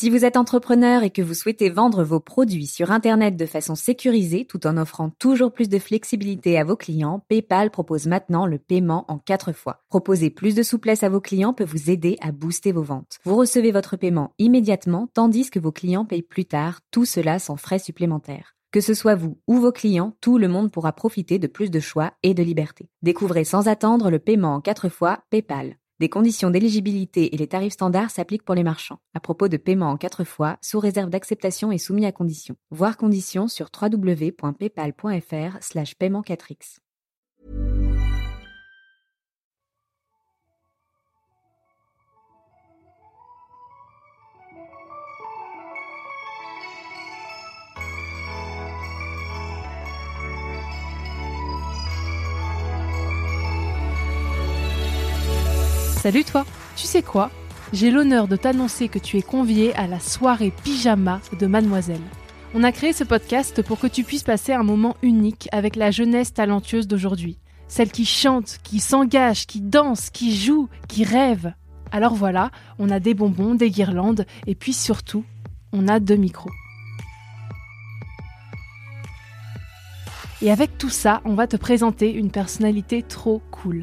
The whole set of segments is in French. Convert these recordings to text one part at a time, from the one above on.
Si vous êtes entrepreneur et que vous souhaitez vendre vos produits sur Internet de façon sécurisée tout en offrant toujours plus de flexibilité à vos clients, PayPal propose maintenant le paiement en quatre fois. Proposer plus de souplesse à vos clients peut vous aider à booster vos ventes. Vous recevez votre paiement immédiatement tandis que vos clients payent plus tard, tout cela sans frais supplémentaires. Que ce soit vous ou vos clients, tout le monde pourra profiter de plus de choix et de liberté. Découvrez sans attendre le paiement en quatre fois PayPal. Des conditions d'éligibilité et les tarifs standards s'appliquent pour les marchands. À propos de paiement en quatre fois, sous réserve d'acceptation et soumis à conditions. Voir conditions sur www.paypal.fr slash paiement 4x. Salut toi Tu sais quoi? J'ai l'honneur de t'annoncer que tu es convié à la soirée pyjama de Mademoiselle. On a créé ce podcast pour que tu puisses passer un moment unique avec la jeunesse talentueuse d'aujourd'hui. Celle qui chante, qui s'engage, qui danse, qui joue, qui rêve. Alors voilà, on a des bonbons, des guirlandes, et puis surtout, on a deux micros. Et avec tout ça, on va te présenter une personnalité trop cool.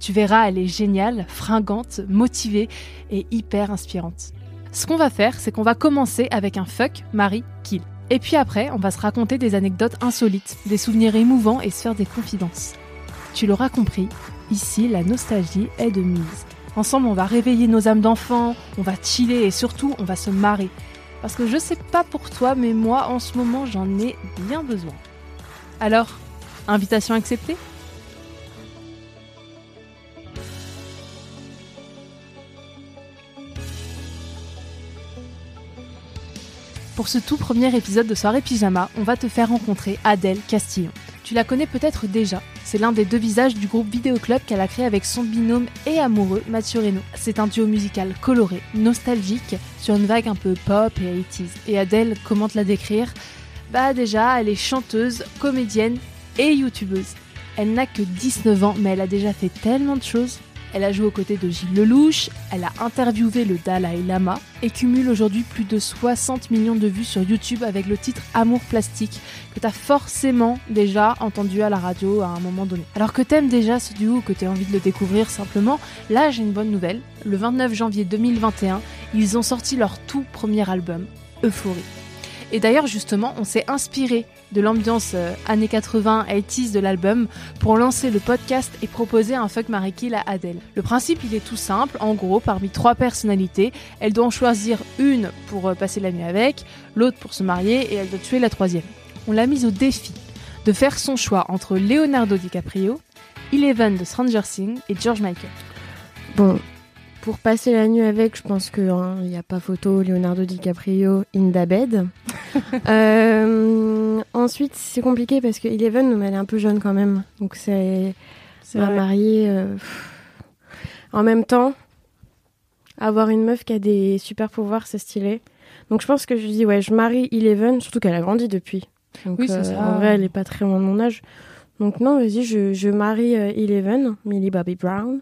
Tu verras, elle est géniale, fringante, motivée et hyper inspirante. Ce qu'on va faire, c'est qu'on va commencer avec un fuck, Marie, kill. Et puis après, on va se raconter des anecdotes insolites, des souvenirs émouvants et se faire des confidences. Tu l'auras compris, ici, la nostalgie est de mise. Ensemble, on va réveiller nos âmes d'enfants, on va chiller et surtout, on va se marrer. Parce que je sais pas pour toi, mais moi, en ce moment, j'en ai bien besoin. Alors, invitation acceptée? Pour ce tout premier épisode de Soirée Pyjama, on va te faire rencontrer Adèle Castillon. Tu la connais peut-être déjà. C'est l'un des deux visages du groupe Vidéo Club qu'elle a créé avec son binôme et amoureux Mathieu Reynaud. C'est un duo musical coloré, nostalgique, sur une vague un peu pop et 80s. Et Adèle, comment te la décrire? Bah déjà, elle est chanteuse, comédienne et youtubeuse. Elle n'a que 19 ans, mais elle a déjà fait tellement de choses. Elle a joué aux côtés de Gilles Lelouch, elle a interviewé le Dalai Lama et cumule aujourd'hui plus de 60 millions de vues sur YouTube avec le titre Amour plastique que t'as forcément déjà entendu à la radio à un moment donné. Alors que t'aimes déjà ce duo ou que t'as envie de le découvrir simplement, là j'ai une bonne nouvelle. Le 29 janvier 2021, ils ont sorti leur tout premier album, Euphorie. Et d'ailleurs, justement, on s'est inspiré de l'ambiance euh, années 80, 80s de l'album pour lancer le podcast et proposer un fuck Mary Kill à Adèle. Le principe, il est tout simple. En gros, parmi trois personnalités, elle doit en choisir une pour euh, passer la nuit avec, l'autre pour se marier et elle doit tuer la troisième. On l'a mise au défi de faire son choix entre Leonardo DiCaprio, Eleven de Stranger Things et George Michael. Bon, pour passer la nuit avec, je pense qu'il n'y a pas photo Leonardo DiCaprio in the bed. Euh, ensuite, c'est compliqué parce que Eleven, elle est un peu jeune quand même. Donc, c'est C'est ma vrai. mariée. euh. En même temps, avoir une meuf qui a des super pouvoirs, c'est stylé. Donc, je pense que je dis, ouais, je marie Eleven, surtout qu'elle a grandi depuis. Donc, Oui, euh, ça. En vrai, elle est pas très loin de mon âge. Donc, non, vas-y, je, je marie euh, Eleven, Millie Bobby Brown.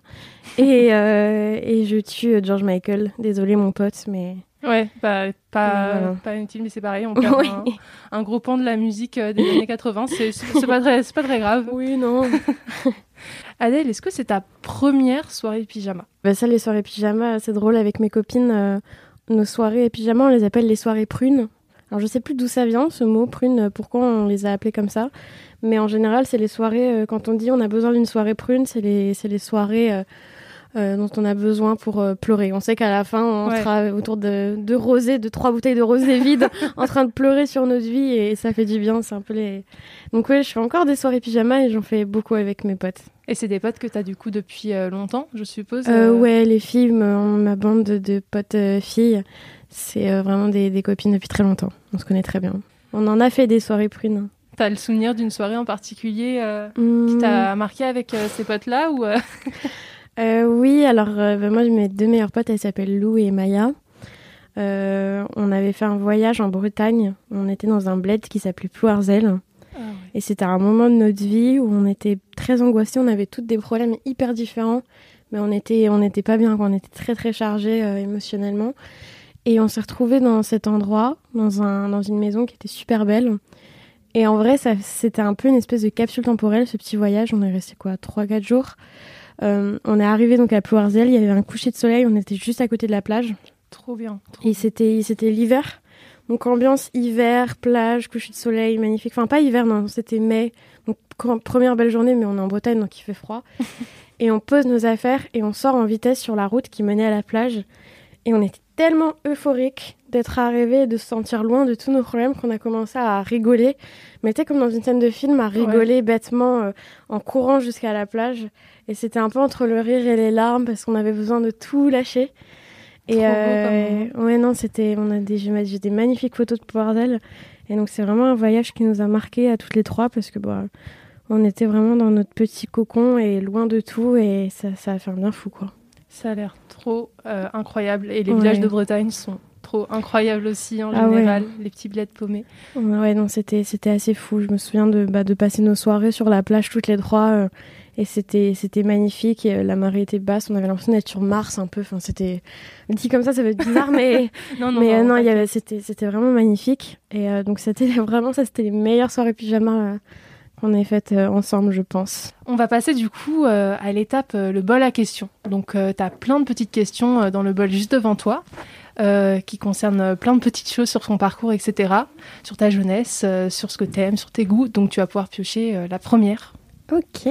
Et, euh, et je tue George Michael. Désolé, mon pote, mais. Ouais, bah, pas, Voilà. pas inutile, mais c'est pareil. On perd Oui. un, un gros pan de la musique euh, des années 80. C'est c'est pas, très- c'est pas très grave. Oui, non. Adèle, est-ce que c'est ta première soirée pyjama? Bah ça, les soirées pyjama, c'est drôle avec mes copines. euh, nos soirées pyjama, on les appelle les soirées prunes. Alors je sais plus d'où ça vient, ce mot prune, euh, pourquoi on les a appelées comme ça. Mais en général, c'est les soirées, euh, quand on dit on a besoin d'une soirée prune, c'est les, c'est les soirées euh, euh, dont on a besoin pour euh, pleurer. On sait qu'à la fin, on Ouais. sera autour de, de rosé, de trois bouteilles de rosé vides, en train de pleurer sur notre vie et ça fait du bien. C'est un peu les. Donc ouais, je fais encore des soirées pyjama et j'en fais beaucoup avec mes potes. Et c'est des potes que tu as du coup depuis longtemps, je suppose Ouais, les filles, ma bande de, potes filles, c'est vraiment des, des, copines depuis très longtemps. On se connaît très bien. On en a fait des soirées prunes. T'as le souvenir d'une soirée en particulier qui t'a hmm. marqué avec ces potes-là ou Oui, alors bah, moi, mes deux meilleures potes, elles s'appellent Lou et Maya. Euh, on avait fait un voyage en Bretagne. On était dans un bled qui s'appelait Plouarzel. Ah Et c'était un moment de notre vie où on était très angoissés. On avait toutes des problèmes hyper différents. Mais on était, on n'était pas bien. On était très, très chargés euh, émotionnellement. Et on s'est retrouvés dans cet endroit, dans, un, dans une maison qui était super belle. Et en vrai, c'était un peu une espèce de capsule temporelle, ce petit voyage. On est resté quoi, 3-4 jours. Euh, on est arrivé donc à Plouarzel. Il y avait un coucher de soleil. On était juste à côté de la plage. Trop bien. et c'était c'était l'hiver. Donc ambiance hiver, plage, coucher de soleil, magnifique. Enfin pas hiver, non, c'était mai. Donc première belle journée, mais on est en Bretagne, donc il fait froid. et on pose nos affaires et on sort en vitesse sur la route qui menait à la plage. Et on était tellement euphorique d'être arrivé et de se sentir loin de tous nos problèmes qu'on a commencé à rigoler. Mais tu comme dans une scène de film, à rigoler bêtement euh, en courant jusqu'à la plage. Et c'était un peu entre le rire et les larmes parce qu'on avait besoin de tout lâcher. Et euh, ouais, non, c'était, on a des, j'ai des magnifiques photos de Bordel. Et donc, c'est vraiment un voyage qui nous a marqué à toutes les trois parce que, bah, on était vraiment dans notre petit cocon et loin de tout et ça, ça a fait un bien fou, quoi. Ça a l'air trop euh, incroyable. Et les villages de Bretagne sont trop incroyables aussi en ah général, les petits bleds paumés. Ouais, non, c'était, c'était assez fou. Je me souviens de, bah, de passer nos soirées sur la plage toutes les trois. Euh, et c'était c'était magnifique et, euh, la marée était basse. On avait l'impression d'être sur Mars un peu. Enfin c'était dit comme ça ça veut être bizarre mais non non, mais euh, non, il y avait c'était c'était vraiment magnifique. Et euh, donc c'était vraiment ça c'était les meilleures soirées pyjama qu'on ait faites ensemble je pense. On va passer du coup à l'étape le bol à questions. Donc tu as plein de petites questions dans le bol juste devant toi qui concernent plein de petites choses sur ton parcours, etc. Sur ta jeunesse, sur ce que tu aimes, sur tes goûts. Donc tu vas pouvoir piocher la première. Ok.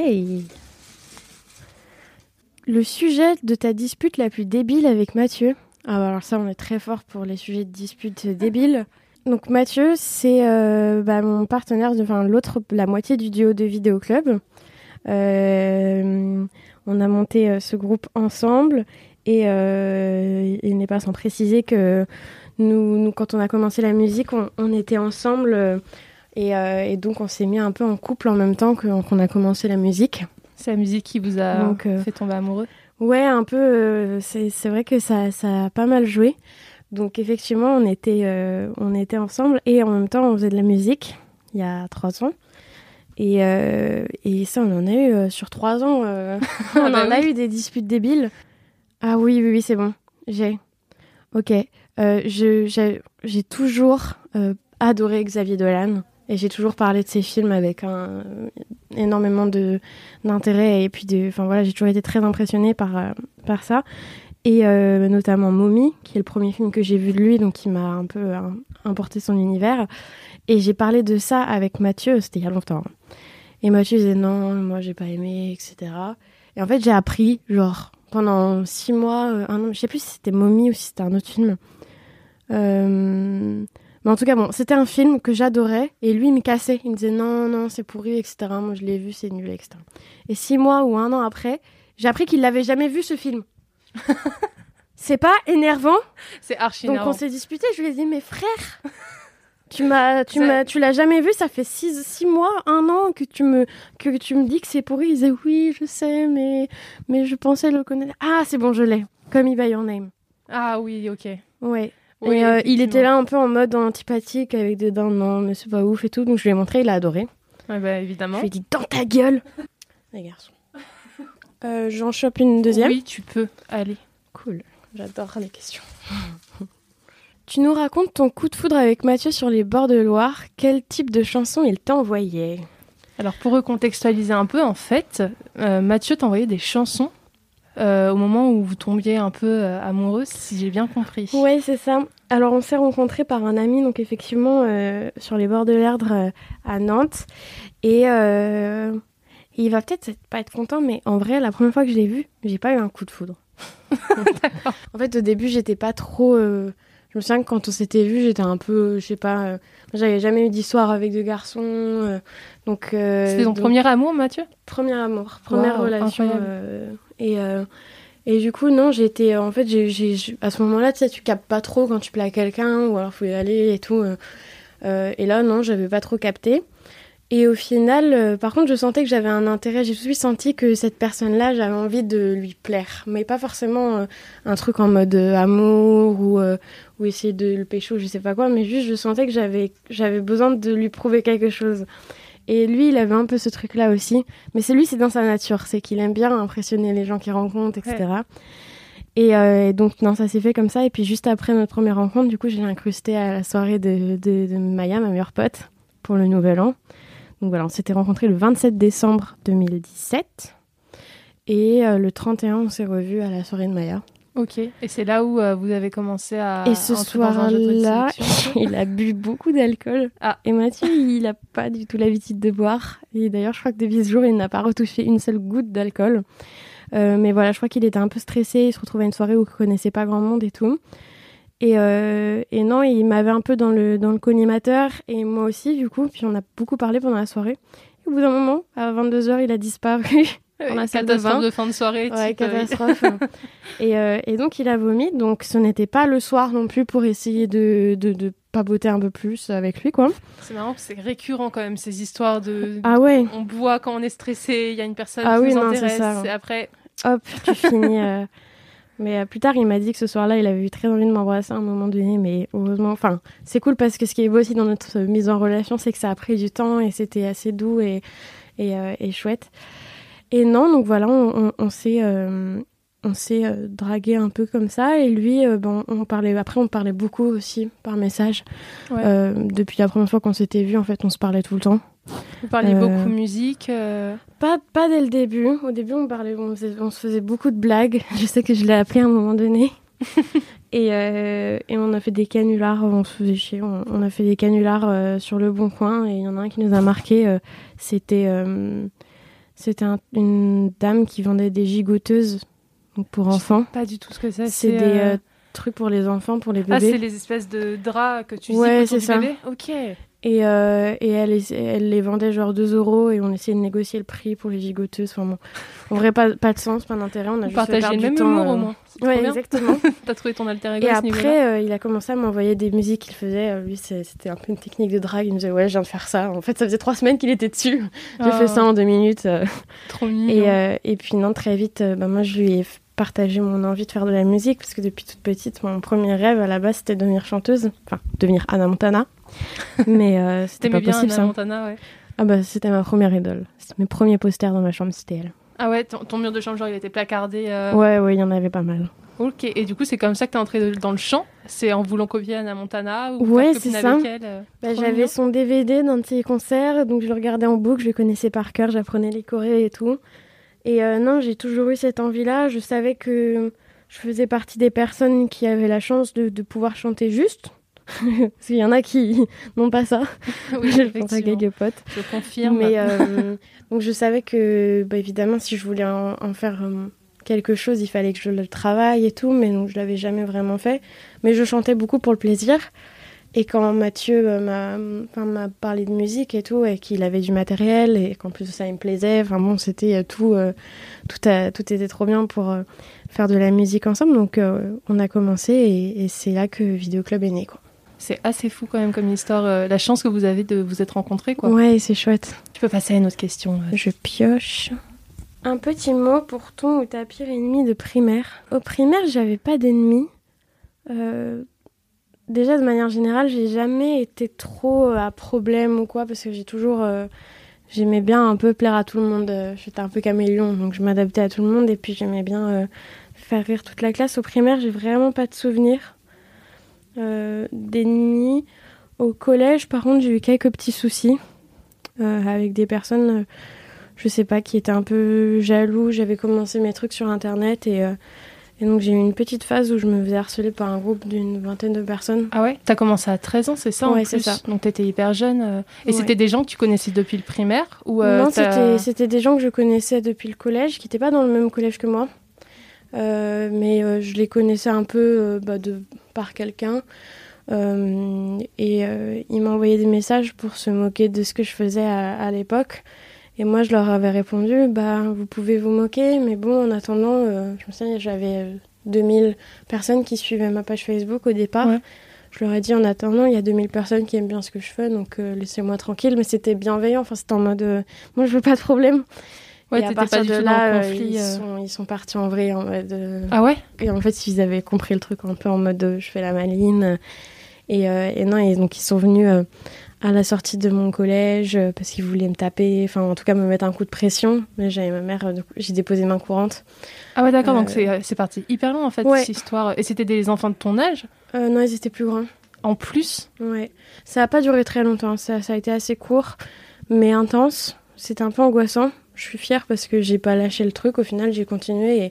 Le sujet de ta dispute la plus débile avec Mathieu. Ah bah alors ça, on est très fort pour les sujets de dispute débiles. Donc Mathieu, c'est euh, bah, mon partenaire, enfin l'autre, la moitié du duo de Vidéo Club. Euh, on a monté euh, ce groupe ensemble et il n'est pas sans préciser que nous, nous, quand on a commencé la musique, on était ensemble euh, et, donc, on s'est mis un peu en couple en même temps qu'on a commencé la musique. C'est la musique qui vous a euh, fait tomber amoureux Ouais, un peu. Euh, c'est vrai que ça, ça a pas mal joué. Donc, effectivement, on était, on était ensemble et en même temps, on faisait de la musique il y a trois ans. Et, et ça, on en a eu sur trois ans. on en a eu des disputes débiles. Ah oui, oui, oui, c'est bon. J'ai. Ok. J'ai toujours adoré Xavier Dolan. Et j'ai toujours parlé de ces films avec un, énormément de d'intérêt et puis de, enfin voilà, j'ai toujours été très impressionnée par euh, par ça et euh, notamment Mommy, qui est le premier film que j'ai vu de lui, donc qui m'a un peu euh, importé son univers. Et j'ai parlé de ça avec Mathieu, c'était il y a longtemps. Et Mathieu disait non, moi j'ai pas aimé, etc. Et en fait j'ai appris, genre pendant six mois, un an, je sais plus si c'était Mommy ou si c'était un autre film. Euh, mais en tout cas, bon, c'était un film que j'adorais et lui, il me cassait. Il me disait non, non, c'est pourri, etc. Moi, je l'ai vu, c'est nul, etc. Et six mois ou un an après, j'ai appris qu'il l'avait jamais vu ce film. c'est pas énervant C'est archi Donc on s'est disputé, je lui ai dit, mais frère, tu m'as, tu m'as, tu l'as jamais vu, ça fait six, six mois, un an que tu me, que tu me dis que c'est pourri. Il disait oui, je sais, mais, mais je pensais le connaître. Ah, c'est bon, je l'ai. Comme by Your Name. Ah oui, ok. Ouais et euh, il était là un peu en mode antipathique avec des dents, non, mais c'est pas ouf et tout. Donc je lui ai montré, il a adoré. Ouais, bah évidemment. Je lui ai dit, dans ta gueule Les garçons. Euh, J'en chope une deuxième Oui, tu peux. Allez. Cool. J'adore les questions. tu nous racontes ton coup de foudre avec Mathieu sur les bords de Loire. Quel type de chanson il t'envoyait Alors pour recontextualiser un peu, en fait, euh, Mathieu t'envoyait des chansons euh, au moment où vous tombiez un peu euh, amoureuse, si j'ai bien compris. Oui, c'est ça. Alors, on s'est rencontrés par un ami, donc effectivement, euh, sur les bords de l'Erdre à Nantes. Et il va peut-être pas être content, mais en vrai, la première fois que je l'ai vu, j'ai pas eu un coup de foudre. en fait, au début, j'étais pas trop. Je me souviens que quand on s'était vu, j'étais un peu, je sais pas, j'avais jamais eu d'histoire avec deux garçons. donc. C'était ton premier amour, Mathieu? Premier amour, première relation. et. Et du coup, non, j'étais. En fait, j'ai, à ce moment-là, tu sais, tu captes pas trop quand tu plais à quelqu'un, ou alors faut y aller et tout. et là, non, j'avais pas trop capté. Et au final, euh, par contre, je sentais que j'avais un intérêt. J'ai tout de suite senti que cette personne-là, j'avais envie de lui plaire. Mais pas forcément euh, un truc en mode euh, amour ou, ou essayer de le pécho, je sais pas quoi. Mais juste, je sentais que j'avais, j'avais besoin de lui prouver quelque chose. Et lui, il avait un peu ce truc-là aussi. Mais c'est lui, c'est dans sa nature. C'est qu'il aime bien impressionner les gens qu'il rencontre, etc. Et, donc, non, ça s'est fait comme ça. Et puis, juste après notre première rencontre, du coup, j'ai incrusté à la soirée de, de, de Maya, ma meilleure pote, pour le nouvel an. Donc voilà, on s'était rencontrés le 27 décembre 2017 et euh, le 31, on s'est revus à la soirée de Maya. Ok, et c'est là où euh, vous avez commencé à. Et ce soir-là, il a bu beaucoup d'alcool. Ah. Et Mathieu, il n'a pas du tout l'habitude de boire. Et d'ailleurs, je crois que depuis ce jour, il n'a pas retouché une seule goutte d'alcool. Euh, mais voilà, je crois qu'il était un peu stressé. Il se retrouvait à une soirée où il ne connaissait pas grand monde et tout. Et, euh, et, non, il m'avait un peu dans le, dans le collimateur, et moi aussi, du coup. Puis on a beaucoup parlé pendant la soirée. Et au bout d'un moment, à 22h, il a disparu. dans la salle de, bain. de fin de soirée. Ouais, euh, catastrophe. et, euh, et, donc, il a vomi. Donc, ce n'était pas le soir non plus pour essayer de, de, de papoter un peu plus avec lui, quoi. C'est marrant, c'est récurrent quand même, ces histoires de... Ah ouais On boit quand on est stressé, il y a une personne ah qui nous intéresse, et après... Hop, tu finis... Mais euh, plus tard, il m'a dit que ce soir-là, il avait eu très envie de m'embrasser à un moment donné. Mais heureusement, enfin, c'est cool parce que ce qui est beau aussi dans notre mise en relation, c'est que ça a pris du temps et c'était assez doux et, et, euh, et, chouette. Et non, donc voilà, on, on, s'est euh, on s'est dragué un peu comme ça. Et lui, bon, on parlait. Après, on parlait beaucoup aussi par message. depuis la première fois qu'on s'était vu, en fait, on se parlait tout le temps. Vous parliez beaucoup musique pas, pas dès le début. Au début, on, parlait, on, se faisait beaucoup de blagues. Je sais que je l'ai appelé à un moment donné. et, euh, et, on a fait des canulars, on se faisait chier. On, a fait des canulars euh, sur le bon coin et il y en a un qui nous a marqué. Euh, c'était c'était une dame qui vendait des gigoteuses donc pour enfants. pas du tout ce que c'est. C'est des trucs pour les enfants, pour les bébés. Ah, c'est les espèces de draps que tu ouais, c'est ça. Bébé ok. Et, euh, et elle, elle, les vendait genre 2 euros et on essayait de négocier le prix pour les gigoteuses. Enfin bon, en vrai, pas, pas de sens, pas d'intérêt. On a juste fait le même humour au moins. Ouais, exactement. T'as trouvé ton alter ego Et après, euh, il a commencé à m'envoyer des musiques qu'il faisait. Euh, lui, c'était un peu une technique de drague. Il me disait, ouais, je viens de faire ça. En fait, ça faisait trois semaines qu'il était dessus. J'ai fait ça en deux minutes. Trop mignon. Et, et puis, non, très vite, bah, moi, je lui ai partagé mon envie de faire de la musique parce que depuis toute petite, mon premier rêve à la base, c'était devenir chanteuse. Enfin, devenir Anna Montana. mais euh, c'était pas bien possible Anna Montana, ouais. Ah bah c'était ma première idole. Mes premiers posters dans ma chambre, c'était elle. Ah ouais, ton, mur de chambre, genre il était placardé. Euh... Ouais, ouais, il y en avait pas mal. Ok, et du coup c'est comme ça que t'es entrée dans le chant? C'est en voulant copier Anna Montana ou Ouais, c'est ça. Euh, bah, J'avais son DVD d'un de ses concerts, donc je le regardais en boucle, je le connaissais par cœur, j'apprenais les chorés et tout. Et euh, non, j'ai toujours eu cette envie-là. Je savais que je faisais partie des personnes qui avaient la chance de, de pouvoir chanter juste. Parce qu'il y en a qui n'ont pas ça. Oui, je pense à quelques potes. Je confirme. Mais euh, donc je savais que, bah, évidemment, si je voulais en, faire euh, quelque chose, il fallait que je le travaille et tout. Mais donc je l'avais jamais vraiment fait. Mais je chantais beaucoup pour le plaisir. Et quand Mathieu euh, m'a parlé de musique et tout, et qu'il avait du matériel, et qu'en plus ça, il me plaisait, enfin bon, c'était tout, tout, tout était trop bien pour faire de la musique ensemble. Donc on a commencé, et, et c'est là que Vidéo Club est né. Quoi. C'est assez fou quand même comme histoire. Euh, la chance que vous avez de vous être rencontrés, quoi. Ouais, c'est chouette. Tu peux passer à une autre question. Euh. Je pioche. Un petit mot pour ton ou ta pire ennemie de primaire. Au primaire, j'avais pas d'ennemis. Euh, déjà, de manière générale, j'ai jamais été trop à problème ou quoi, parce que j'ai toujours. j'aimais bien un peu plaire à tout le monde. J'étais un peu caméléon, donc je m'adaptais à tout le monde et puis j'aimais bien faire rire toute la classe. Au primaire, j'ai vraiment pas de souvenirs euh, d'ennemis. Au collège, par contre, j'ai eu quelques petits soucis euh, avec des personnes, euh, je sais pas, qui étaient un peu jaloux. J'avais commencé mes trucs sur Internet et, et donc j'ai eu une petite phase où je me faisais harceler par un groupe d'une vingtaine de personnes. Ah ouais? T'as commencé à 13 ans, c'est ça Ouais, c'est ça. Donc t'étais hyper jeune. Et c'était des gens que tu connaissais depuis le primaire ou Non, c'était des gens que je connaissais depuis le collège, qui n'étaient pas dans le même collège que moi. mais je les connaissais un peu bah, de, par quelqu'un. et il m'a envoyé des messages pour se moquer de ce que je faisais à, à l'époque. Et moi, je leur avais répondu, bah, vous pouvez vous moquer, mais bon, en attendant, je me souviens, j'avais 2000 personnes qui suivaient ma page Facebook au départ. Je leur ai dit en attendant, il y a 2000 personnes qui aiment bien ce que je fais, donc euh, laissez-moi tranquille. Mais c'était bienveillant, enfin c'était en mode, euh, moi je veux pas de problème. Ouais, et à partir pas de là, euh, ils, sont, ils, sont, partis en vrai en mode. ah ouais? Et en fait, ils avaient compris le truc un peu en mode, je fais la maline. Et, et non, et donc ils sont venus à la sortie de mon collège parce qu'ils voulaient me taper, enfin en tout cas me mettre un coup de pression. Mais j'avais ma mère, j'ai déposé main courante. Ah ouais, d'accord, donc c'est parti hyper loin en fait, cette histoire. Et c'était des enfants de ton âge? Euh, non, ils étaient plus grands. En plus? Ouais. Ça n'a pas duré très longtemps. Ça, ça a été assez court, mais intense. C'était un peu angoissant. Je suis fière parce que j'ai pas lâché le truc. Au final, j'ai continué et,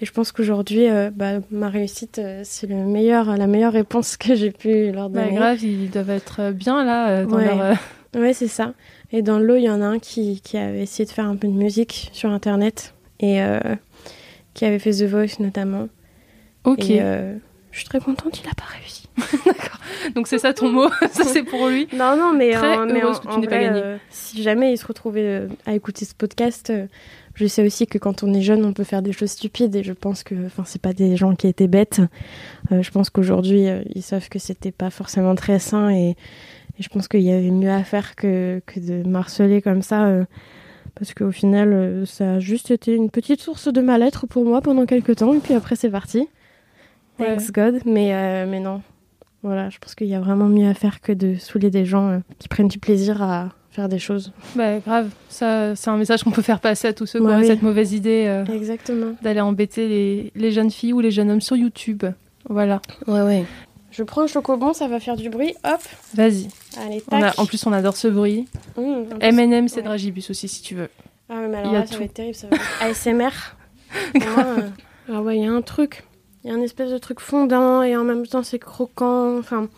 et, je pense qu'aujourd'hui, euh, bah, ma réussite, euh, c'est le meilleur, la meilleure réponse que j'ai pu leur bah, donner. Bah, grave, ils doivent être bien là dans ouais. leur. Ouais, c'est ça. Et dans le lot, il y en a un qui, qui, avait essayé de faire un peu de musique sur Internet et qui avait fait The Voice notamment. Ok. Et, je suis très contente, il n'a pas réussi. D'accord. Donc c'est ça ton mot, ça c'est pour lui. Non, non, mais, très en, mais que tu n'aies pas gagné. Euh, si jamais il se retrouvait euh, à écouter ce podcast, euh, je sais aussi que quand on est jeune, on peut faire des choses stupides et je pense que, enfin, c'est pas des gens qui étaient bêtes. je pense qu'aujourd'hui, ils savent que c'était pas forcément très sain et, et je pense qu'il y avait mieux à faire que, que de marceler comme ça. parce qu'au final, ça a juste été une petite source de mal-être pour moi pendant quelques temps et puis après c'est parti. Thanks God, mais, mais non. Voilà, je pense qu'il y a vraiment mieux à faire que de saouler des gens euh, qui prennent du plaisir à faire des choses. Bah, grave, ça, c'est un message qu'on peut faire passer à tous ceux qui ont cette mauvaise idée euh, Exactement. d'aller embêter les, les, jeunes filles ou les jeunes hommes sur YouTube. Voilà. Ouais, ouais. Je prends un chocobon, ça va faire du bruit. Hop. Vas-y. Allez, tac. On a, en plus, on adore ce bruit. Mmh, M&M, c'est ouais. Dragibus aussi, si tu veux. Ah, mais alors là, ça va être terrible. Ça va être ASMR. ah ouais, il y a un truc. Il y a un espèce de truc fondant et en même temps c'est croquant. Enfin,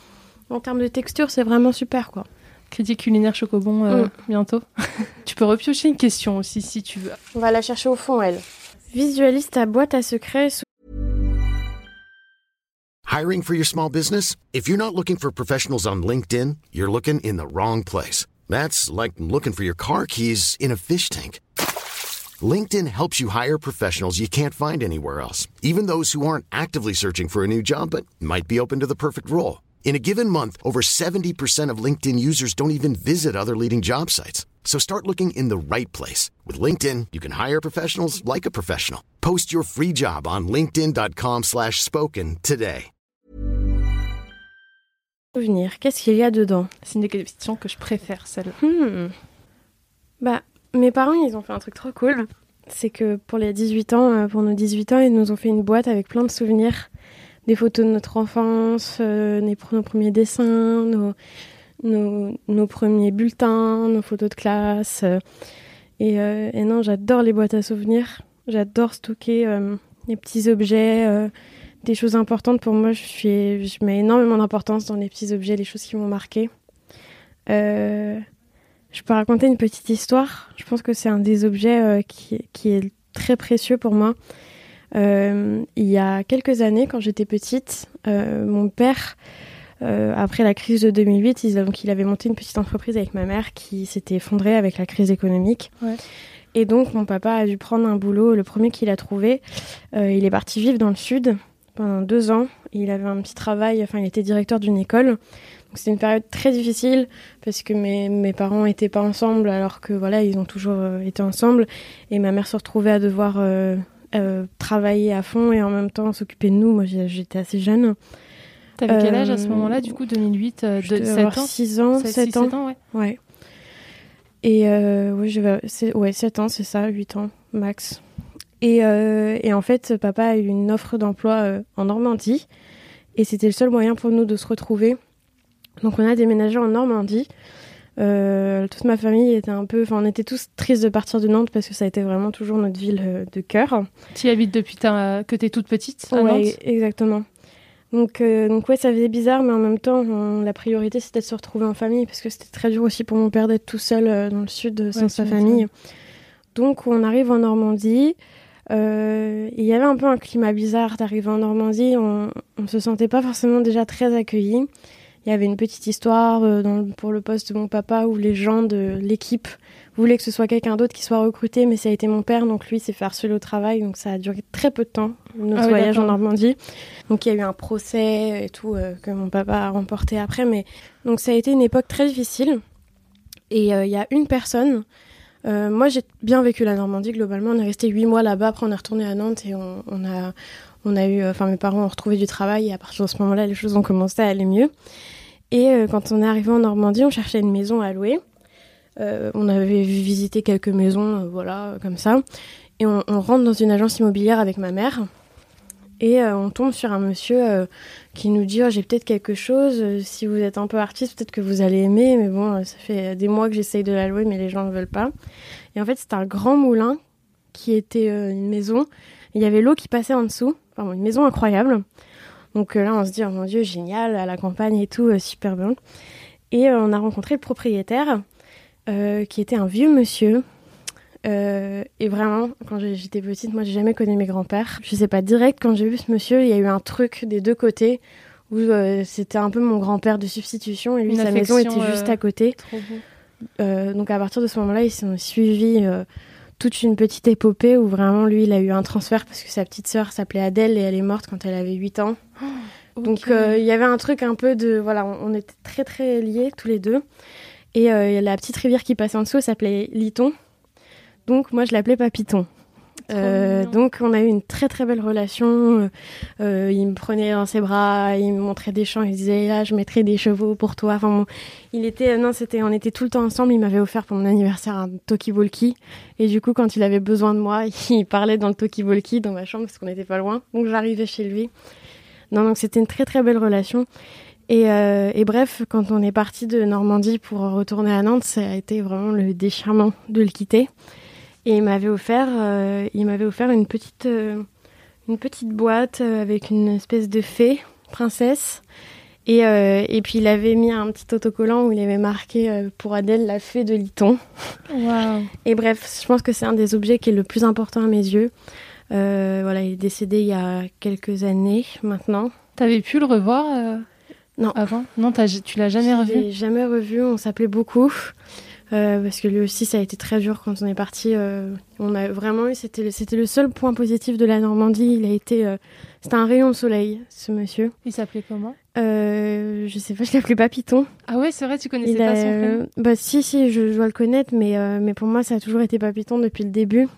en termes de texture, c'est vraiment super quoi. Critique culinaire Chocobon euh, mm. bientôt. tu peux repiocher une question aussi si tu veux. On va la chercher au fond, elle. Visualise ta boîte à secrets. Sous... Hiring for your small business? If you're not looking for professionals on LinkedIn, you're looking in the wrong place. That's like looking for your car keys in a fish tank. LinkedIn helps you hire professionals you can't find anywhere else, even those who aren't actively searching for a new job but might be open to the perfect role. In a given month, over 70% of LinkedIn users don't even visit other leading job sites. So start looking in the right place. With LinkedIn, you can hire professionals like a professional. Post your free job on linkedin.com slash spoken today. Souvenir, qu'est-ce qu'il y a dedans C'est une des questions que je préfère, celle. Hmm. Bah, Mes parents, ils ont fait un truc trop cool. C'est que pour les 18 ans, euh, pour nos 18 ans, ils nous ont fait une boîte avec plein de souvenirs. Des photos de notre enfance, euh, nos premiers dessins, nos, premiers bulletins, nos photos de classe. Euh, et, non, j'adore les boîtes à souvenirs. J'adore stocker les petits objets, des choses importantes pour moi. Je, mets énormément d'importance dans les petits objets, les choses qui m'ont marqué. Je peux raconter une petite histoire. Je pense que c'est un des objets euh, qui, qui, est très précieux pour moi. Euh, il y a quelques années, quand j'étais petite, euh, mon père, après la crise de 2008, il, donc, il avait monté une petite entreprise avec ma mère qui s'était effondrée avec la crise économique. Ouais. Et donc, mon papa a dû prendre un boulot, le premier qu'il a trouvé. Il est parti vivre dans le sud pendant deux ans. Il avait un petit travail, enfin, il était directeur d'une école. C'était une période très difficile parce que mes, mes parents n'étaient pas ensemble alors que voilà, ils ont toujours euh, été ensemble. Et ma mère se retrouvait à devoir euh, euh, travailler à fond et en même temps s'occuper de nous. Moi, j'étais assez jeune. T'avais quel âge à ce moment-là, du coup, 2008 euh, de 7 ans 6 ans, 7, 7 ans. 7 ans ouais. ouais. Et ouais, 7 ans, c'est ça, 8 ans max. Et, et, en fait, papa a eu une offre d'emploi en Normandie. Et c'était le seul moyen pour nous de se retrouver. Donc on a déménagé en Normandie. Euh, toute ma famille était un peu, enfin on était tous tristes de partir de Nantes parce que ça a été vraiment toujours notre ville euh, de cœur. Tu y habites depuis ta... que t'es toute petite à ouais, Nantes exactement. Donc, euh, donc ouais, ça faisait bizarre, mais en même temps, on, la priorité c'était de se retrouver en famille parce que c'était très dur aussi pour mon père d'être tout seul euh, dans le sud sans ouais, sa famille. Donc on arrive en Normandie. Il y avait un peu un climat bizarre d'arriver en Normandie. On, on se sentait pas forcément déjà très accueillis. Il y avait une petite histoire euh, dans, pour le poste de mon papa où les gens de l'équipe voulaient que ce soit quelqu'un d'autre qui soit recruté, mais ça a été mon père, donc lui s'est fait harceler au travail, donc ça a duré très peu de temps, notre Ah oui, voyage en. Normandie. Donc il y a eu un procès et tout euh, que mon papa a remporté après, mais donc ça a été une époque très difficile. Et euh, il y a une personne, euh, moi j'ai bien vécu la Normandie globalement, on est resté huit mois là-bas, après on est retourné à Nantes et on, a, on a eu, enfin mes parents ont retrouvé du travail et à partir de ce moment-là les choses ont commencé à aller mieux. Et euh, quand on est arrivé en Normandie, on cherchait une maison à louer. Euh, on avait visité quelques maisons, euh, voilà, comme ça. Et on, on rentre dans une agence immobilière avec ma mère. Et euh, on tombe sur un monsieur euh, qui nous dit oh, J'ai peut-être quelque chose. euh, si vous êtes un peu artiste, peut-être que vous allez aimer. Mais bon, ça fait des mois que j'essaye de la louer, mais les gens ne veulent pas. Et en fait, c'était un grand moulin qui était une maison. Il y avait l'eau qui passait en dessous. Enfin, une maison incroyable. Donc là, on se dit Oh mon Dieu, génial, à la campagne et tout, super bien. Et on a rencontré le propriétaire, qui était un vieux monsieur. Euh, et vraiment, quand j'étais petite, moi j'ai jamais connu mes grands-pères. Je sais pas, direct quand j'ai vu ce monsieur, il y a eu un truc des deux côtés où euh, c'était un peu mon grand-père de substitution et lui Une sa maison était juste euh, à côté. Trop beau. Donc à partir de ce moment-là, ils sont suivis toute une petite épopée où vraiment lui il a eu un transfert parce que sa petite sœur s'appelait Adèle et elle est morte quand elle avait 8 ans. Donc euh, il y avait un truc un peu de voilà, on, était très très liés tous les deux. Et euh, la petite rivière qui passait en dessous s'appelait Liton. Donc moi je l'appelais Papiton. Euh, donc on a eu une très très belle relation. Euh, euh, il me prenait dans ses bras, il me montrait des champs, il disait là je mettrai des chevaux pour toi. Enfin bon, il était non c'était on était tout le temps ensemble. Il m'avait offert pour mon anniversaire un talkie-walkie et du coup quand il avait besoin de moi, il parlait dans le talkie-walkie dans ma chambre parce qu'on n'était pas loin. Donc j'arrivais chez lui. Non donc c'était une très très belle relation. Et, euh, et bref, quand on est parti de Normandie pour retourner à Nantes, ça a été vraiment le déchirement de le quitter. Et il m'avait offert, euh, il m'avait offert une petite, euh, une petite boîte euh, avec une espèce de fée, princesse. Et, euh, et puis il avait mis un petit autocollant où il avait marqué pour Adèle la fée de Liton. Waouh. Et bref, je pense que c'est un des objets qui est le plus important à mes yeux. Voilà, il est décédé il y a quelques années maintenant. T'avais pu le revoir Non. avant? Non, tu l'as jamais revu? jamais revu, on s'appelait beaucoup. Euh, parce que lui aussi, ça a été très dur quand on est parti. euh, on a vraiment eu, c'était le, seul point positif de la Normandie. Il a été, euh, c'était un rayon de soleil, ce monsieur. Il s'appelait comment? Je sais pas, je l'appelais pas Python. Ah ouais, c'est vrai, tu connaissais Il pas a- son prénom? Bah si, si, je, je dois le connaître, mais, mais pour moi, ça a toujours été Papyton depuis le début.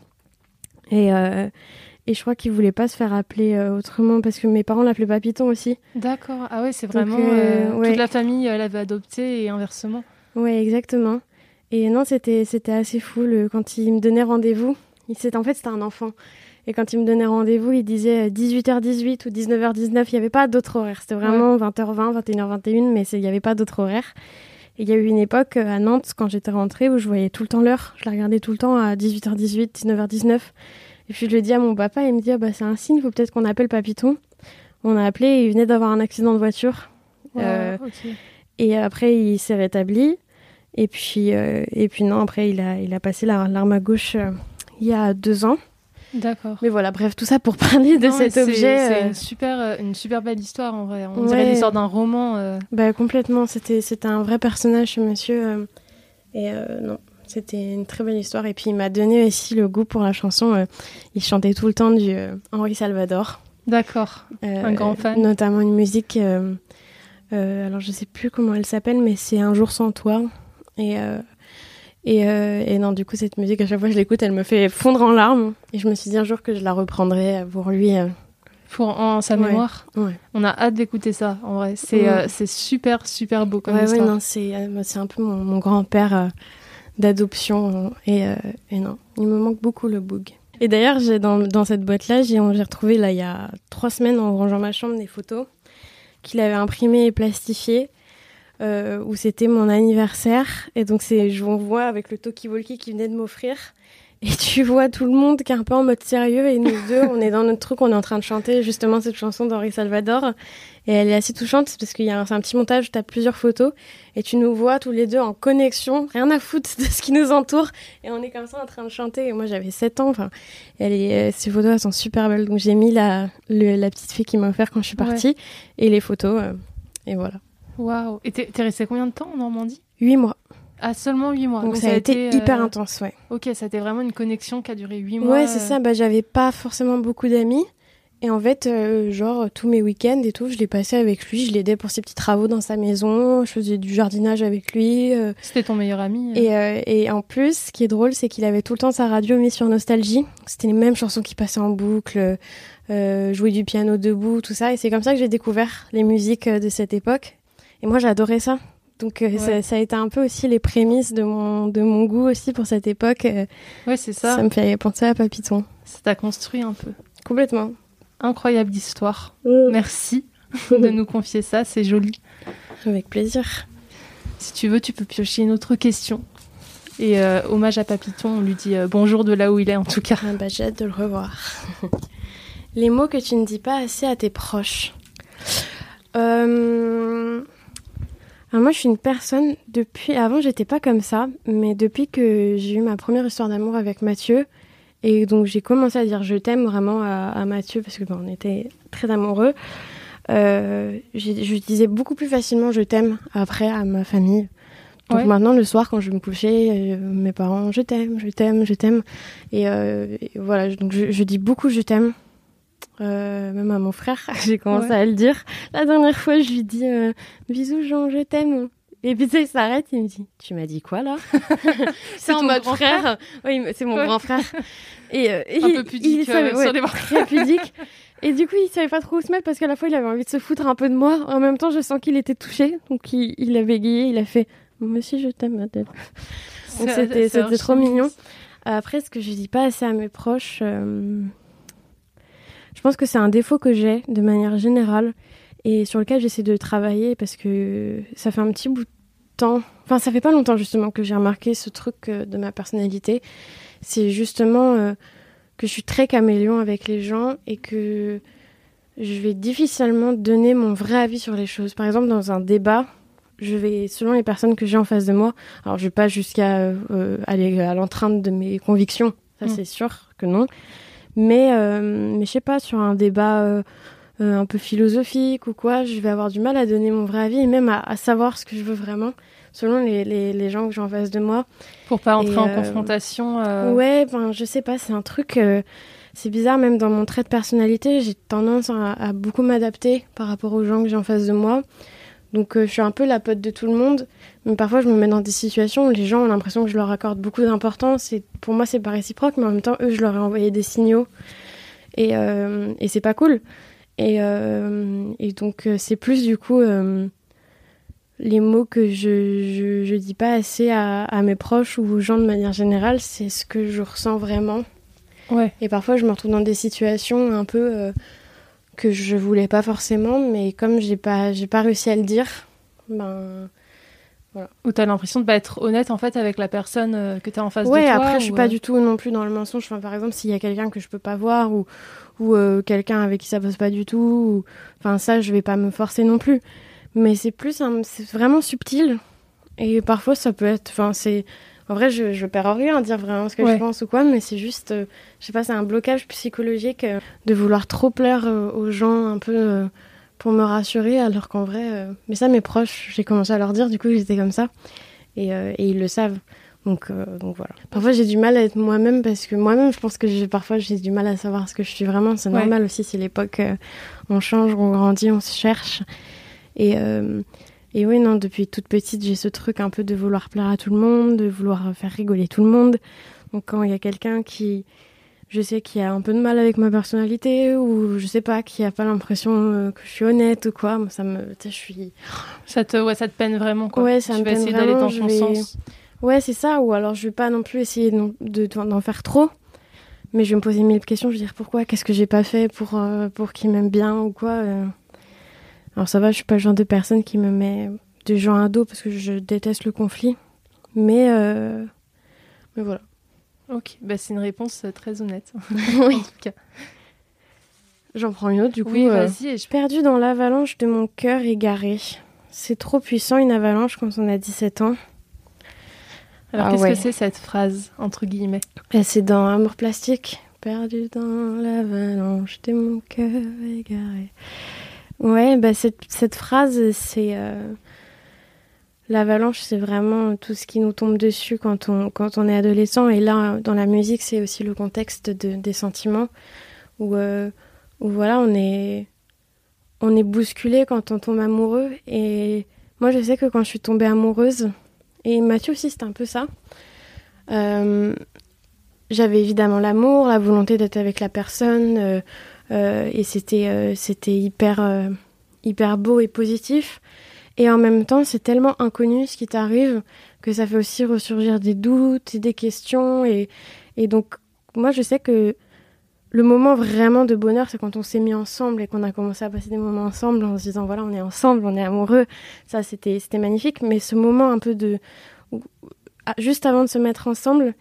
Et, et je crois qu'il voulait pas se faire appeler autrement parce que mes parents l'appelaient Papyton aussi. D'accord. Ah ouais, c'est Donc, vraiment ouais. toute la famille l'avait adopté et inversement. Ouais, exactement. Et non, c'était c'était assez fou le, quand il me donnait rendez-vous. Il en fait c'était un enfant. Et quand il me donnait rendez-vous, il disait euh, 18h18 ou 19h19. Il n'y avait pas d'autre horaire. C'était vraiment 20h20, 21h21, mais il n'y avait pas d'autre horaire. Et il y a eu une époque euh, à Nantes quand j'étais rentrée où je voyais tout le temps l'heure. Je la regardais tout le temps à 18h18, 19h19. Et puis je ai dit à mon papa, il me dit ah bah c'est un signe, il faut peut-être qu'on appelle Papyton. On a appelé, et il venait d'avoir un accident de voiture. Euh, et après, il s'est rétabli. Et puis, euh, et puis non, après, il a, il a passé la- l'arme à gauche euh, il y a deux ans. D'accord. Mais voilà, bref, tout ça pour parler de Non, cet objet. C'est euh, une super, une super belle histoire en vrai. On Ouais. dirait l'histoire d'un roman. euh. bah, complètement, c'était, c'était un vrai personnage, ce monsieur. euh, et non, c'était une très belle histoire. Et puis, il m'a donné aussi le goût pour la chanson. il chantait tout le temps du Henri Salvador. D'accord. Un grand fan. Notamment une musique. alors, je sais plus comment elle s'appelle, mais c'est Un jour sans toi. Et, euh, et, euh, et non, du coup, cette musique, à chaque fois que je l'écoute, elle me fait fondre en larmes. Et je me suis dit un jour que je la reprendrai pour lui. euh. Pour en sa Ouais. mémoire. Ouais, On a hâte d'écouter ça en vrai. C'est Ouais. euh, super, super beau comme histoire. non, c'est euh, c'est un peu mon, mon grand-père euh, d'adoption. Et, et non, il me manque beaucoup le boug. Et d'ailleurs, j'ai dans, dans cette boîte-là, j'ai j'ai retrouvé là il y a trois semaines en rangeant ma chambre des photos qu'il avait imprimées et plastifiées. Euh, où c'était mon anniversaire. Et donc, c'est, je vous vois avec le talkie-walkie qu'il venait de m'offrir. et tu vois tout le monde qui est un peu en mode sérieux. Et nous deux, on est dans notre truc, on est en train de chanter justement cette chanson d'Henri Salvador. Et elle est assez touchante parce qu'il y a un, un petit montage tu as plusieurs photos. Et tu nous vois tous les deux en connexion, rien à foutre de ce qui nous entoure. Et on est comme ça en train de chanter. Et moi j'avais 7 ans, enfin elle est, euh, ces photos elles sont super belles. Donc j'ai mis la, la petite fille qui m'a offert quand je suis partie. Et les photos euh, et voilà. Waouh Et t'es resté combien de temps en Normandie? 8 mois. Ah, seulement 8 mois. Donc, ça, a été, hyper euh, intense, ouais. Ok, ça a été vraiment une connexion qui a duré 8 mois. Ouais, c'est ça. Bah, j'avais pas forcément beaucoup d'amis. Et en fait, euh, genre, tous mes week-ends et tout, je les passais avec lui. Je l'aidais pour ses petits travaux dans sa maison. Je faisais du jardinage avec lui. euh. C'était ton meilleur ami euh. Et, euh, et en plus, ce qui est drôle, c'est qu'il avait tout le temps sa radio mise sur Nostalgie. C'était les mêmes chansons qui passaient en boucle, euh, jouer du piano debout, tout ça. Et c'est comme ça que j'ai découvert les musiques euh, de cette époque. Et moi, j'adorais ça. Donc euh, Ouais. ça, ça a été un peu aussi les prémices de mon, de mon goût aussi pour cette époque. Euh, Ouais, c'est ça. ça me fait penser à Papiton. Ça t'a construit un peu. Complètement. Incroyable histoire. Merci de nous confier ça, c'est joli. Avec plaisir. Si tu veux, tu peux piocher une autre question. Et euh, hommage à Papiton, on lui dit euh, bonjour de là où il est en tout cas. Ah bah, j'ai hâte de le revoir. Les mots que tu ne dis pas assez à tes proches. Euh... alors moi, je suis une personne depuis. Avant, j'étais pas comme ça, mais depuis que j'ai eu ma première histoire d'amour avec Mathieu, et donc j'ai commencé à dire je t'aime vraiment à, à Mathieu parce que bon, on était très amoureux. Euh, je disais beaucoup plus facilement je t'aime après à ma famille. Donc Ouais. maintenant, le soir, quand je vais me coucher, euh, mes parents, je t'aime, je t'aime, je t'aime. Et, euh, et voilà, donc je, je dis beaucoup je t'aime. Euh, même à mon frère, j'ai commencé Ouais. à le dire. La dernière fois, je lui dis euh, bisous Jean, je t'aime. Et puis tu sais, il s'arrête, il me dit tu m'as dit quoi là C'est en mode grand frère. Oui, c'est mon Ouais. grand frère. Et, euh, Un il- peu pudique il savait- euh, ouais, sur les très pudique. Et du coup, il savait pas trop où se mettre parce qu'à la fois, il avait envie de se foutre un peu de moi. En même temps, je sens qu'il était touché. Donc, il, il a bégayé, il a fait aussi, je t'aime, Adèle. C'était- trop mignon. Après, ce que je dis pas assez à mes proches, euh, pense que c'est un défaut que j'ai de manière générale et sur lequel j'essaie de travailler parce que ça fait un petit bout de temps, enfin ça fait pas longtemps justement que j'ai remarqué ce truc euh, de ma personnalité. C'est justement euh, que je suis très caméléon avec les gens et que je vais difficilement donner mon vrai avis sur les choses. Par exemple, dans un débat, je vais, selon les personnes que j'ai en face de moi, alors je vais pas jusqu'à euh, aller à l'entrainte de mes convictions, ça Mm. c'est sûr que non. Mais, euh, mais je sais pas, sur un débat euh, euh, un peu philosophique ou quoi, je vais avoir du mal à donner mon vrai avis et même à, à savoir ce que je veux vraiment, selon les, les, les gens que j'ai en face de moi. Pour pas entrer Et, en euh, confrontation. euh, Ouais, ben je sais pas, c'est un truc. euh, c'est bizarre, même dans mon trait de personnalité, j'ai tendance à, à beaucoup m'adapter par rapport aux gens que j'ai en face de moi. Donc euh, je suis un peu la pote de tout le monde, mais parfois je me mets dans des situations où les gens ont l'impression que je leur accorde beaucoup d'importance. Et pour moi, c'est pas réciproque, mais en même temps, eux, je leur ai envoyé des signaux. Et, euh, et c'est pas cool. Et, euh, et donc, euh, c'est plus du coup les mots que je, je, je dis pas assez à, à mes proches ou aux gens de manière générale, c'est ce que je ressens vraiment. Ouais. Et parfois, je me retrouve dans des situations un peu que je voulais pas forcément, mais comme j'ai pas, j'ai pas réussi à le dire, ben. Où t'as l'impression de pas être honnête en fait avec la personne euh, que t'as en face Ouais, de toi. après, je suis ou, pas euh, du tout non plus dans le mensonge. Enfin, par exemple, s'il y a quelqu'un que je peux pas voir ou, ou euh, quelqu'un avec qui ça passe pas du tout, ou... enfin, ça, je vais pas me forcer non plus. Mais c'est plus, un... c'est vraiment subtil. Et parfois, ça peut être, enfin, c'est. En vrai, je, je perds en rien à dire vraiment ce que Ouais. je pense ou quoi, mais c'est juste, euh, je sais pas, c'est un blocage psychologique euh, de vouloir trop plaire euh, aux gens un peu pour me rassurer, alors qu'en vrai, mais ça, mes proches, j'ai commencé à leur dire, du coup, j'étais comme ça, et, et ils le savent. Donc, donc voilà. Parfois, j'ai du mal à être moi-même parce que moi-même, je pense que j'ai parfois j'ai du mal à savoir ce que je suis vraiment. C'est Ouais. normal aussi, c'est l'époque, on change, on grandit, on se cherche. Et, et oui, non, depuis toute petite, j'ai ce truc un peu de vouloir plaire à tout le monde, de vouloir faire rigoler tout le monde. Donc quand il y a quelqu'un qui, je sais, qui a un peu de mal avec ma personnalité ou je sais pas, qui a pas l'impression euh, que je suis honnête ou quoi, moi, ça me, tu sais, je suis Ça te, ouais, ça te peine vraiment quoi. Ouais, ça tu me vas peine essayer d'aller dans ton vais- sens. Ouais, c'est ça. Ou alors, je vais pas non plus essayer non- de- d'en faire trop. Mais je vais me poser mille questions. Je vais dire pourquoi Qu'est-ce que j'ai pas fait pour, euh, pour qu'il m'aime bien ou quoi euh. Alors, ça va, je suis pas le genre de personne qui me met des gens à dos parce que je déteste le conflit. Mais, euh, mais voilà. Ok, bah, c'est une réponse très honnête. oui. en tout cas. J'en prends une autre du coup. Oui, euh, vas-y. je- Perdu dans l'avalanche de mon cœur égaré. C'est trop puissant une avalanche quand on a 17 ans. Alors, Ah qu'est-ce ouais. que c'est cette phrase, entre guillemets? Et c'est dans Amour plastique. Perdu dans l'avalanche de mon cœur égaré. Ouais, bah cette, cette phrase, c'est. euh, L'avalanche, c'est vraiment tout ce qui nous tombe dessus quand on, quand on est adolescent. Et là, dans la musique, c'est aussi le contexte de- des sentiments où, euh, où voilà, on est, on est bousculé quand on tombe amoureux. Et moi, je sais que quand je suis tombée amoureuse, et Mathieu aussi, c'était un peu ça. euh, j'avais évidemment l'amour, la volonté d'être avec la personne, et c'était euh, c'était hyper euh, hyper beau et positif. Et en même temps, c'est tellement inconnu ce qui t'arrive que ça fait aussi ressurgir des doutes et des questions. Et, et donc, moi, je sais que le moment vraiment de bonheur, c'est quand on s'est mis ensemble et qu'on a commencé à passer des moments ensemble en se disant, voilà, on est ensemble, on est amoureux. Ça, c'était magnifique. Mais ce moment un peu de... juste avant de se mettre ensemble,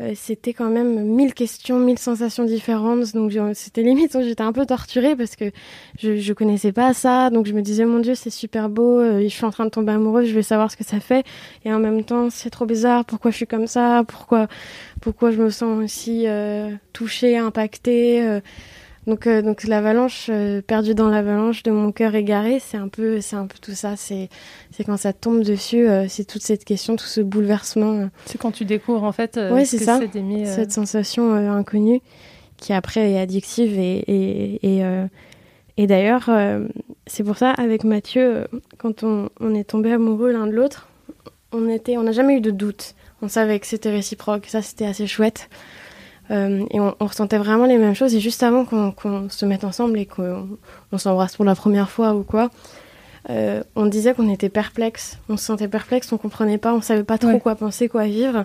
euh, c'était quand même mille questions, mille sensations différentes. Donc c'était limite, j'étais un peu torturée parce que je, je connaissais pas ça. Donc je me disais, mon Dieu, c'est super beau, euh, je suis en train de tomber amoureuse, je vais savoir ce que ça fait. Et en même temps, c'est trop bizarre, pourquoi je suis comme ça, pourquoi, pourquoi je me sens aussi euh, touchée, impactée. Donc, euh, donc l'avalanche, euh, perdue dans l'avalanche de mon cœur égaré, c'est un peu, c'est un peu tout ça. C'est, c'est quand ça tombe dessus, euh, c'est toute cette question, tout ce bouleversement. euh, C'est quand tu découvres, en fait, c'est ça. cette sensation inconnue qui après est addictive et et, et, et d'ailleurs c'est pour ça avec Mathieu quand on, on est tombé amoureux l'un de l'autre on était on n'a jamais eu de doute on savait que c'était réciproque ça c'était assez chouette Euh, et on, on ressentait vraiment les mêmes choses et juste avant qu'on se mette ensemble et qu'on on s'embrasse pour la première fois ou quoi euh, on disait qu'on était perplexe on se sentait perplexe on comprenait pas on savait pas trop Ouais. quoi penser quoi vivre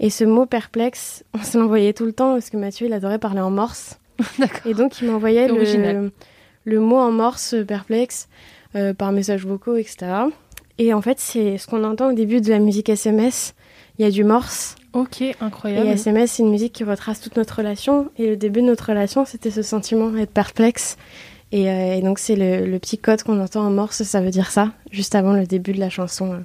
et ce mot perplexe, on se l'envoyait tout le temps parce que Mathieu, il adorait parler en morse. Et donc, il m'envoyait le, mot en morse euh, perplexe euh, par messages vocaux, etc. Et en fait, c'est ce qu'on entend au début de la musique SMS. Il y a du morse. Ok, Et incroyable. SMS, c'est une musique qui retrace toute notre relation. Et le début de notre relation, c'était ce sentiment d'être perplexe. Et, euh, et donc, c'est le, le petit code qu'on entend en morse, ça veut dire ça, juste avant le début de la chanson, euh,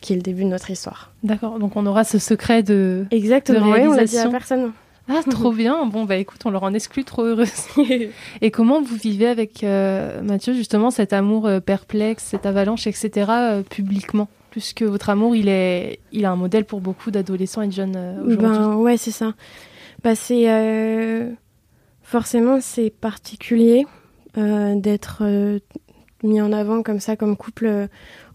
qui est le début de notre histoire. D'accord, donc on aura ce secret de... Exactement, De oui, on l'a dit à réalisation. personne. Ah, trop bien. Bon, bah écoute, on leur en exclut trop heureuse. Et comment vous vivez avec euh, Mathieu, justement, cet amour perplexe, cette avalanche, etc., euh, publiquement Puisque votre amour, il est, il a un modèle pour beaucoup d'adolescents et de jeunes euh, aujourd'hui. Ben ouais, c'est ça. Bah c'est euh, forcément c'est particulier euh, d'être euh, mis en avant comme ça comme couple.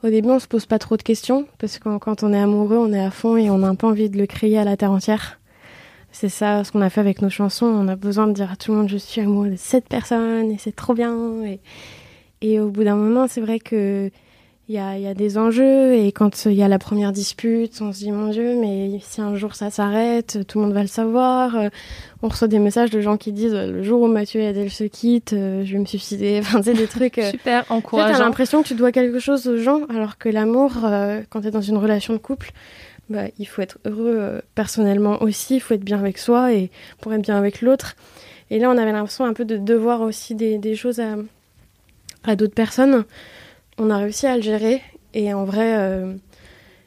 Au début, on se pose pas trop de questions parce que quand on est amoureux, on est à fond et on a un peu envie de le crier à la terre entière. C'est ça ce qu'on a fait avec nos chansons. On a besoin de dire à tout le monde je suis amoureux de cette personne et c'est trop bien. Et, et au bout d'un moment, c'est vrai que il y a, il y a des enjeux et quand il y a la première dispute, on se dit mon Dieu, mais si un jour ça s'arrête, tout le monde va le savoir. Euh, On reçoit des messages de gens qui disent euh, le jour où Mathieu et Adèle se quittent, euh, je vais me suicider. Enfin, c'est des trucs. Super sais, t'as l'impression que tu dois quelque chose aux gens, alors que l'amour, quand t'es dans une relation de couple, bah, il faut être heureux personnellement aussi, il faut être bien avec soi et pour être bien avec l'autre. Et là, on avait l'impression un peu de devoir aussi des, des choses à, à d'autres personnes. On a réussi à le gérer et en vrai, euh,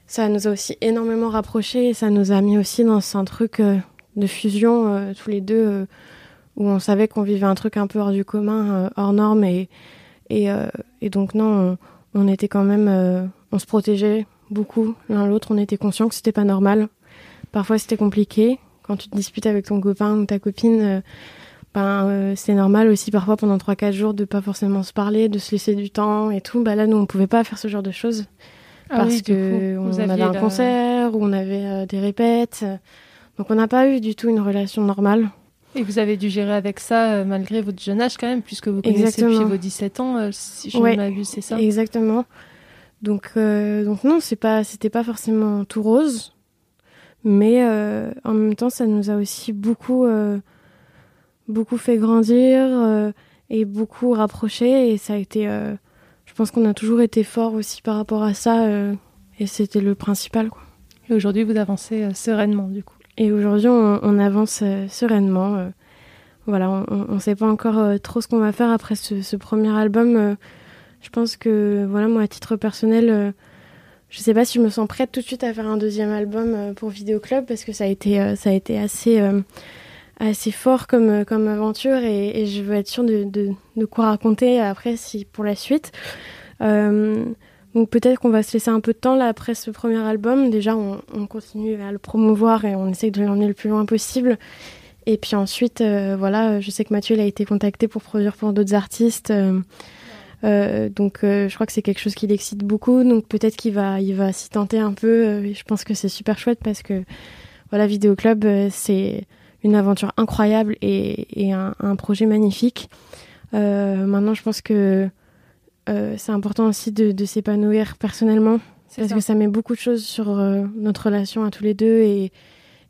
ça nous a aussi énormément rapprochés et ça nous a mis aussi dans un truc euh, de fusion euh, tous les deux où on savait qu'on vivait un truc un peu hors du commun, hors norme et, et, donc non, on, on était quand même, on se protégeait beaucoup l'un l'autre, on était conscient que c'était pas normal. Parfois c'était compliqué quand tu te disputes avec ton copain ou ta copine. Ben, euh, c'est normal aussi parfois pendant 3-4 jours de pas forcément se parler, de se laisser du temps et tout. Bah là, nous, on pouvait pas faire ce genre de choses Ah parce oui, que coup, on avait un la- concert ou on avait euh, des répètes. Donc on n'a pas eu du tout une relation normale. Et vous avez dû gérer avec ça euh, malgré votre jeune âge quand même, puisque vous connaissez Exactement. depuis vos 17 ans, si je Ouais. ne m'abuse, c'est ça? Exactement. Donc, donc non, c'est pas, c'était pas forcément tout rose, mais en même temps, ça nous a aussi beaucoup, beaucoup fait grandir euh, et beaucoup rapproché. Et ça a été, euh, je pense qu'on a toujours été fort aussi par rapport à ça, euh, et c'était le principal, quoi. Et aujourd'hui, vous avancez euh, sereinement, du coup. Et aujourd'hui, on, avance sereinement. voilà, on ne sait pas encore trop ce qu'on va faire après ce, premier album. je pense que, voilà, moi, à titre personnel, je sais pas si je me sens prête tout de suite à faire un deuxième album pour Vidéo Club parce que ça a été, ça a été assez assez fort comme, euh, comme aventure et, je veux être sûre de, quoi raconter après si, pour la suite. Euh, donc peut-être qu'on va se laisser un peu de temps là après ce premier album. Déjà, on, on continue à le promouvoir et on essaie de l'emmener le plus loin possible. Et puis ensuite, euh, voilà, je sais que Mathieu a été contacté pour produire pour d'autres artistes. Donc je crois que c'est quelque chose qui l'excite beaucoup. Donc peut-être qu'il va, il va s'y tenter un peu. je pense que c'est super chouette parce que voilà, Vidéo Club, c'est une aventure incroyable et, un, projet magnifique. Euh, maintenant, je pense que euh, c'est important aussi de, s'épanouir personnellement parce que ça met beaucoup de choses sur euh, notre relation à tous les deux et,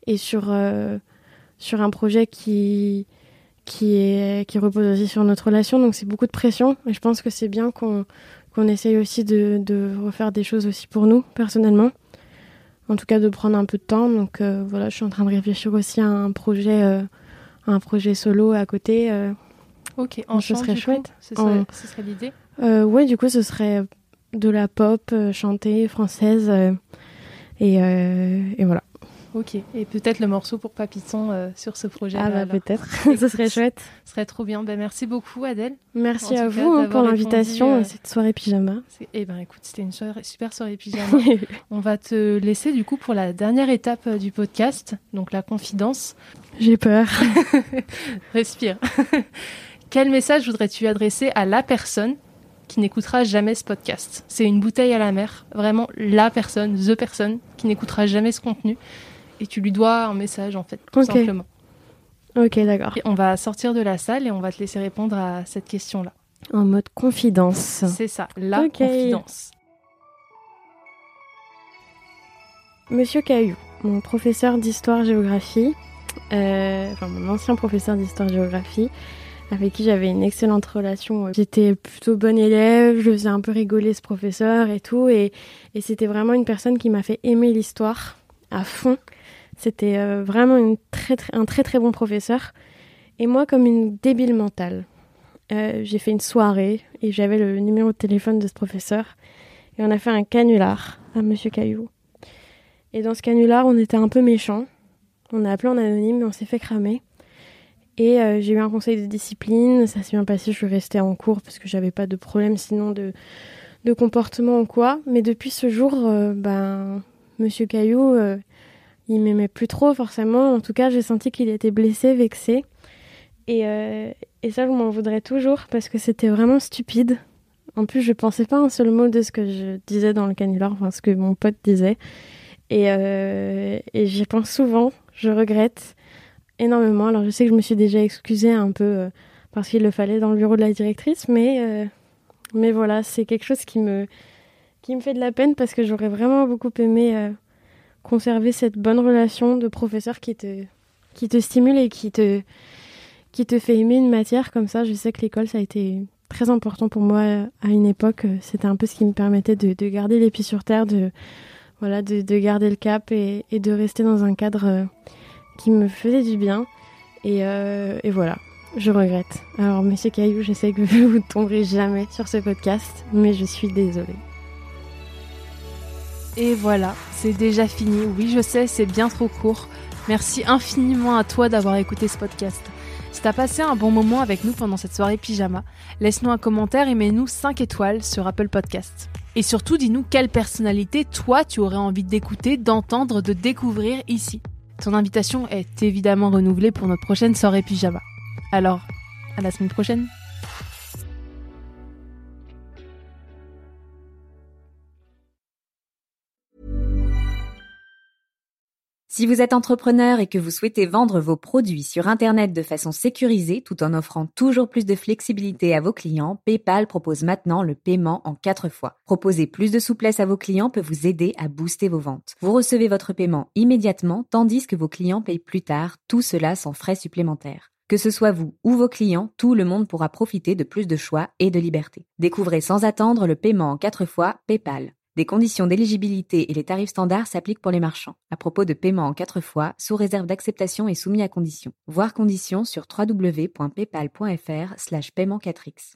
et sur, sur un projet qui, qui, est, qui repose aussi sur notre relation. Donc, c'est beaucoup de pression et je pense que c'est bien qu'on qu'on essaye aussi de, de refaire des choses aussi pour nous personnellement en tout cas de prendre un peu de temps. Donc euh, voilà, je suis en train de réfléchir aussi à un projet, euh, un projet solo à côté. Euh. ok, en chant, ce serait chouette. ce serait, l'idée. ouais, du coup, ce serait de la pop chantée française et, et voilà. Ok, et peut-être le morceau pour Papiton euh, sur ce projet. Ah bah peut-être, ce serait chouette. Ce serait trop bien. Ben, merci beaucoup Adèle. Merci à vous pour l'invitation à euh, cette soirée pyjama. Eh ben écoute, c'était une super soirée pyjama. On va te laisser du coup pour la dernière étape euh, du podcast, donc la confidence. J'ai peur. Respire. Quel message voudrais-tu adresser à la personne qui n'écoutera jamais ce podcast? C'est une bouteille à la mer, vraiment la personne, the personne qui n'écoutera jamais ce contenu et tu lui dois un message en fait, tout simplement. Ok, d'accord. On va sortir de la salle et on va te laisser répondre à cette question-là. En mode confidence. C'est ça, la confidence. Monsieur Caillou, mon professeur d'histoire-géographie, euh, enfin mon ancien professeur d'histoire-géographie, avec qui j'avais une excellente relation. J'étais plutôt bonne élève, je faisais un peu rigoler ce professeur et tout, et, et c'était vraiment une personne qui m'a fait aimer l'histoire à fond. C'était euh, vraiment un très très bon professeur. Et moi, comme une débile mentale, euh, j'ai fait une soirée et j'avais le numéro de téléphone de ce professeur. Et on a fait un canular à Monsieur Caillou. Et dans ce canular, on était un peu méchants. On a appelé en anonyme et on s'est fait cramer. Et euh, j'ai eu un conseil de discipline. Ça s'est bien passé. Je suis restée en cours parce que j'avais pas de problème sinon de, de comportement ou quoi. Mais depuis ce jour, ben, Monsieur Caillou, il m'aimait plus trop forcément. En tout cas, j'ai senti qu'il était blessé, vexé. Et, euh, et ça, je m'en voudrais toujours parce que c'était vraiment stupide. En plus, je pensais pas un seul mot de ce que je disais dans le canular, enfin ce que mon pote disait. Et, euh, et j'y pense souvent. Je regrette énormément. Alors, je sais que je me suis déjà excusée un peu euh, parce qu'il le fallait dans le bureau de la directrice, mais, mais voilà, c'est quelque chose qui me, qui me fait de la peine parce que j'aurais vraiment beaucoup aimé conserver cette bonne relation de professeur qui te, stimule et qui te, fait aimer une matière comme ça. Je sais que l'école, ça a été très important pour moi à une époque. C'était un peu ce qui me permettait de, de garder les pieds sur terre, de, voilà, de, de garder le cap et, de rester dans un cadre euh, qui me faisait du bien. Et, euh, et voilà, je regrette. Alors, monsieur Caillou, je sais que vous ne tomberez jamais sur ce podcast, mais je suis désolée. Et voilà, c'est déjà fini. Oui, je sais, c'est bien trop court. Merci infiniment à toi d'avoir écouté ce podcast. Si t'as passé un bon moment avec nous pendant cette soirée pyjama, laisse-nous un commentaire et mets-nous 5 étoiles sur Apple Podcast. Et surtout, dis-nous quelle personnalité toi tu aurais envie d'écouter, d'entendre, de découvrir ici. Ton invitation est évidemment renouvelée pour notre prochaine soirée pyjama. Alors, à la semaine prochaine. Si vous êtes entrepreneur et que vous souhaitez vendre vos produits sur Internet de façon sécurisée tout en offrant toujours plus de flexibilité à vos clients, PayPal propose maintenant le paiement en quatre fois. Proposer plus de souplesse à vos clients peut vous aider à booster vos ventes. Vous recevez votre paiement immédiatement tandis que vos clients payent plus tard, tout cela sans frais supplémentaires. Que ce soit vous ou vos clients, tout le monde pourra profiter de plus de choix et de liberté. Découvrez sans attendre le paiement en quatre fois PayPal. Des conditions d'éligibilité et les tarifs standards s'appliquent pour les marchands. À propos de paiement en quatre fois, sous réserve d'acceptation et soumis à conditions. Voir conditions sur www.paypal.fr slash paiement 4x.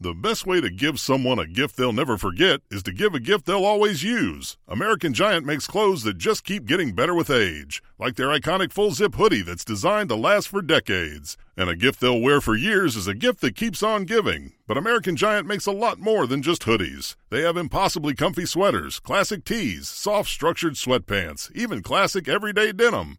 The best way to give someone a gift they'll never forget is to give a gift they'll always use. American Giant makes clothes that just keep getting better with age, like their iconic full zip hoodie that's designed to last for decades. And a gift they'll wear for years is a gift that keeps on giving. But American Giant makes a lot more than just hoodies. They have impossibly comfy sweaters, classic tees, soft structured sweatpants, even classic everyday denim.